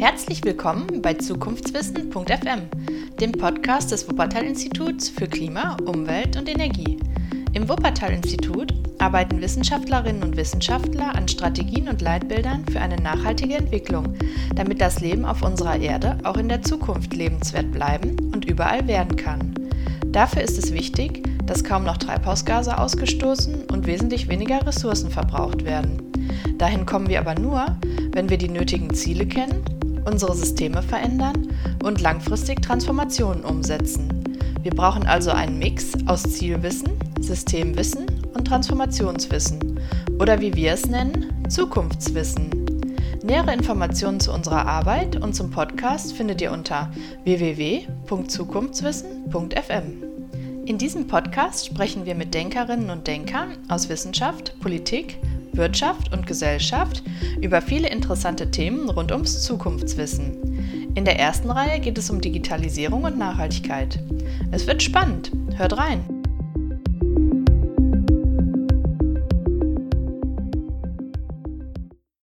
Herzlich willkommen bei Zukunftswissen.fm, dem Podcast des Wuppertal-Instituts für Klima, Umwelt und Energie. Im Wuppertal-Institut arbeiten Wissenschaftlerinnen und Wissenschaftler an Strategien und Leitbildern für eine nachhaltige Entwicklung, damit das Leben auf unserer Erde auch in der Zukunft lebenswert bleiben und überall werden kann. Dafür ist es wichtig, dass kaum noch Treibhausgase ausgestoßen und wesentlich weniger Ressourcen verbraucht werden. Dahin kommen wir aber nur, wenn wir die nötigen Ziele kennen, unsere Systeme verändern und langfristig Transformationen umsetzen. Wir brauchen also einen Mix aus Zielwissen, Systemwissen und Transformationswissen oder wie wir es nennen, Zukunftswissen. Nähere Informationen zu unserer Arbeit und zum Podcast findet ihr unter www.zukunftswissen.fm. In diesem Podcast sprechen wir mit Denkerinnen und Denkern aus Wissenschaft, Politik, Wirtschaft und Gesellschaft über viele interessante Themen rund ums Zukunftswissen. In der ersten Reihe geht es um Digitalisierung und Nachhaltigkeit. Es wird spannend. Hört rein!